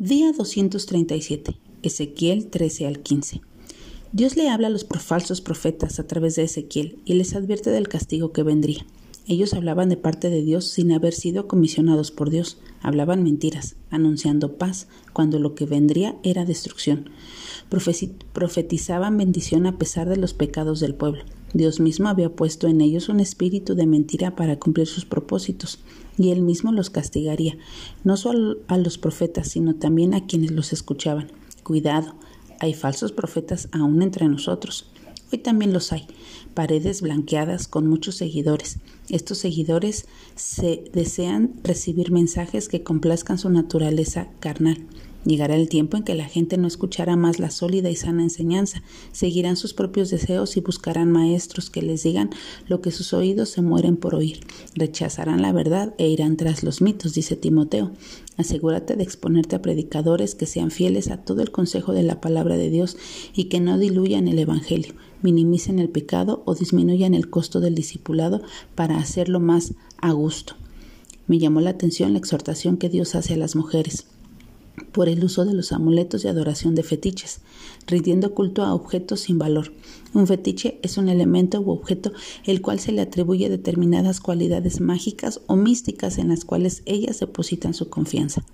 Día 237. Ezequiel 13 al 15. Dios le habla a los falsos profetas a través de Ezequiel y les advierte del castigo que vendría. Ellos hablaban de parte de Dios sin haber sido comisionados por Dios, hablaban mentiras, anunciando paz, cuando lo que vendría era destrucción. Profetizaban bendición a pesar de los pecados del pueblo. Dios mismo había puesto en ellos un espíritu de mentira para cumplir sus propósitos, y él mismo los castigaría, no solo a los profetas, sino también a quienes los escuchaban. Cuidado, hay falsos profetas aún entre nosotros. Hoy también los hay, paredes blanqueadas con muchos seguidores. Estos seguidores se desean recibir mensajes que complazcan su naturaleza carnal. Llegará el tiempo en que la gente no escuchará más la sólida y sana enseñanza, seguirán sus propios deseos y buscarán maestros que les digan lo que sus oídos se mueren por oír. Rechazarán la verdad e irán tras los mitos, dice Timoteo. Asegúrate de exponerte a predicadores que sean fieles a todo el consejo de la palabra de Dios y que no diluyan el Evangelio, minimicen el pecado o disminuyan el costo del discipulado para hacerlo más a gusto. Me llamó la atención la exhortación que Dios hace a las mujeres por el uso de los amuletos y adoración de fetiches, rindiendo culto a objetos sin valor. Un fetiche es un elemento u objeto el cual se le atribuye determinadas cualidades mágicas o místicas en las cuales ellas depositan su confianza.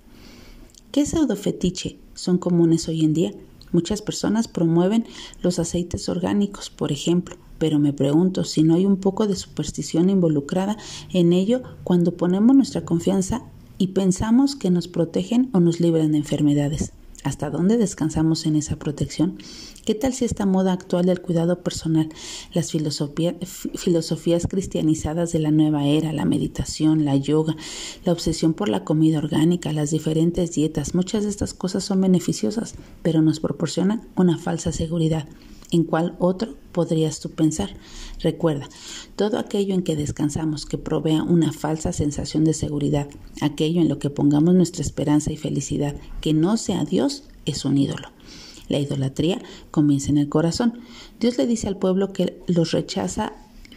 ¿Qué pseudofetiche son comunes hoy en día? Muchas personas promueven los aceites orgánicos, por ejemplo, pero me pregunto si no hay un poco de superstición involucrada en ello cuando ponemos nuestra confianza y pensamos que nos protegen o nos libran de enfermedades. ¿Hasta dónde descansamos en esa protección? ¿Qué tal si esta moda actual del cuidado personal, las filosofías cristianizadas de la nueva era, la meditación, la yoga, la obsesión por la comida orgánica, las diferentes dietas, muchas de estas cosas son beneficiosas, pero nos proporcionan una falsa seguridad? ¿En cuál otro podrías tú pensar? Recuerda, todo aquello en que descansamos que provea una falsa sensación de seguridad, aquello en lo que pongamos nuestra esperanza y felicidad, que no sea Dios, es un ídolo. La idolatría comienza en el corazón. Dios le dice al pueblo que los rechaza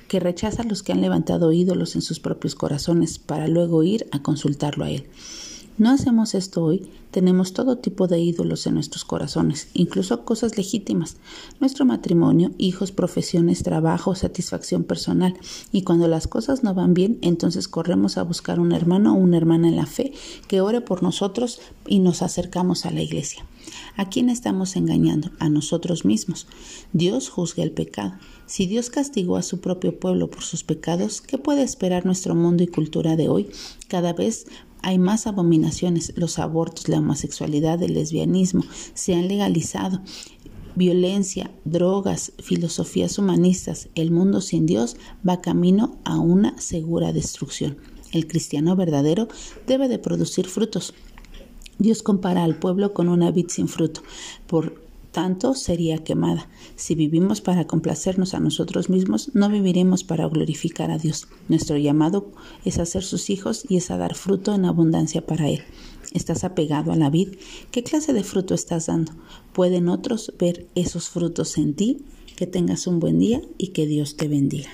que rechaza a los que han levantado ídolos en sus propios corazones para luego ir a consultarlo a él. No hacemos esto hoy, tenemos todo tipo de ídolos en nuestros corazones, incluso cosas legítimas, nuestro matrimonio, hijos, profesiones, trabajo, satisfacción personal, y cuando las cosas no van bien, entonces corremos a buscar un hermano o una hermana en la fe que ore por nosotros y nos acercamos a la iglesia. ¿A quién estamos engañando? A nosotros mismos. Dios juzga el pecado. Si Dios castigó a su propio pueblo por sus pecados, ¿qué puede esperar nuestro mundo y cultura de hoy? Cada vez hay más abominaciones, los abortos, la homosexualidad, el lesbianismo se han legalizado. Violencia, drogas, filosofías humanistas, el mundo sin Dios va camino a una segura destrucción. El cristiano verdadero debe de producir frutos. Dios compara al pueblo con una vid sin fruto. Por tanto sería quemada. Si vivimos para complacernos a nosotros mismos, no viviremos para glorificar a Dios. Nuestro llamado es a ser sus hijos y es a dar fruto en abundancia para Él. ¿Estás apegado a la vid? ¿Qué clase de fruto estás dando? ¿Pueden otros ver esos frutos en ti? Que tengas un buen día y que Dios te bendiga.